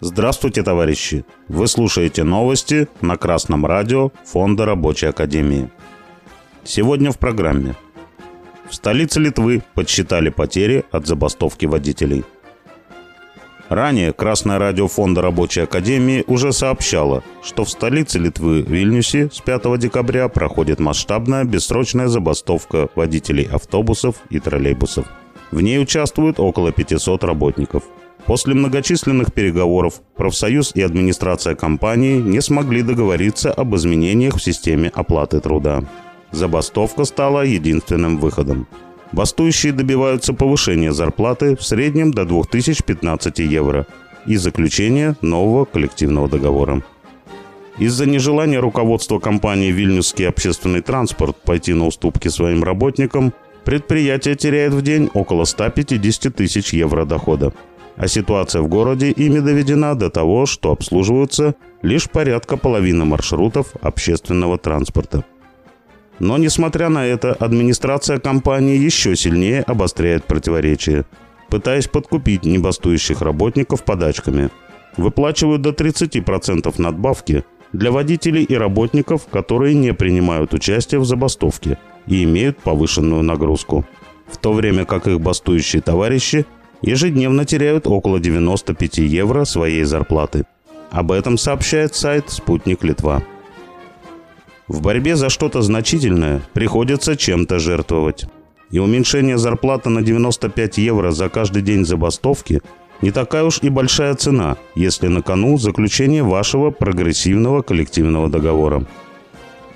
Здравствуйте, товарищи! Вы слушаете новости на Красном радио Фонда Рабочей Академии. Сегодня в программе. В столице Литвы подсчитали потери от забастовки водителей. Ранее Красное радио Фонда Рабочей Академии уже сообщало, что в столице Литвы Вильнюсе с 5 декабря проходит масштабная бессрочная забастовка водителей автобусов и троллейбусов. В ней участвуют около 500 работников – После многочисленных переговоров профсоюз и администрация компании не смогли договориться об изменениях в системе оплаты труда. Забастовка стала единственным выходом. Бастующие добиваются повышения зарплаты в среднем до 2015 евро и заключения нового коллективного договора. Из-за нежелания руководства компании «Вильнюсский общественный транспорт» пойти на уступки своим работникам, предприятие теряет в день около 150 тысяч евро дохода а ситуация в городе ими доведена до того, что обслуживаются лишь порядка половины маршрутов общественного транспорта. Но, несмотря на это, администрация компании еще сильнее обостряет противоречия, пытаясь подкупить небастующих работников подачками. Выплачивают до 30% надбавки для водителей и работников, которые не принимают участие в забастовке и имеют повышенную нагрузку. В то время как их бастующие товарищи ежедневно теряют около 95 евро своей зарплаты. Об этом сообщает сайт «Спутник Литва». В борьбе за что-то значительное приходится чем-то жертвовать. И уменьшение зарплаты на 95 евро за каждый день забастовки не такая уж и большая цена, если на кону заключение вашего прогрессивного коллективного договора.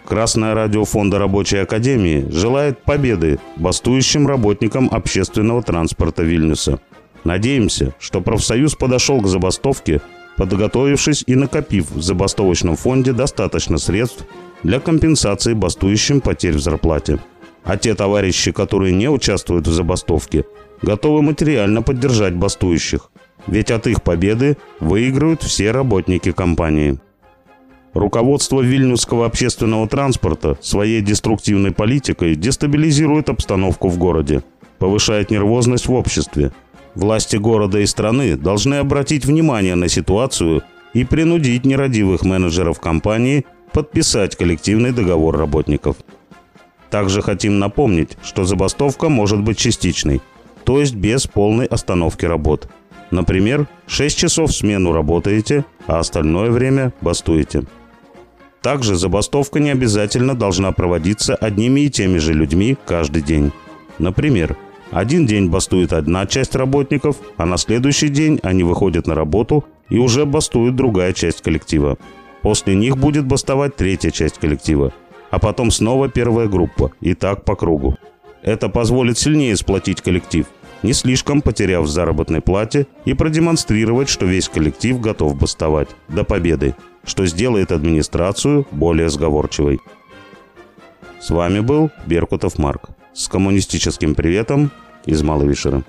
Красное радио Фонда Рабочей Академии желает победы бастующим работникам общественного транспорта Вильнюса – Надеемся, что профсоюз подошел к забастовке, подготовившись и накопив в забастовочном фонде достаточно средств для компенсации бастующим потерь в зарплате. А те товарищи, которые не участвуют в забастовке, готовы материально поддержать бастующих, ведь от их победы выиграют все работники компании. Руководство Вильнюсского общественного транспорта своей деструктивной политикой дестабилизирует обстановку в городе, повышает нервозность в обществе – Власти города и страны должны обратить внимание на ситуацию и принудить нерадивых менеджеров компании подписать коллективный договор работников. Также хотим напомнить, что забастовка может быть частичной, то есть без полной остановки работ. Например, 6 часов в смену работаете, а остальное время бастуете. Также забастовка не обязательно должна проводиться одними и теми же людьми каждый день. Например, один день бастует одна часть работников, а на следующий день они выходят на работу и уже бастует другая часть коллектива. После них будет бастовать третья часть коллектива, а потом снова первая группа, и так по кругу. Это позволит сильнее сплотить коллектив, не слишком потеряв заработной плате и продемонстрировать, что весь коллектив готов бастовать до победы, что сделает администрацию более сговорчивой. С вами был Беркутов Марк с коммунистическим приветом из Малой Вишеры.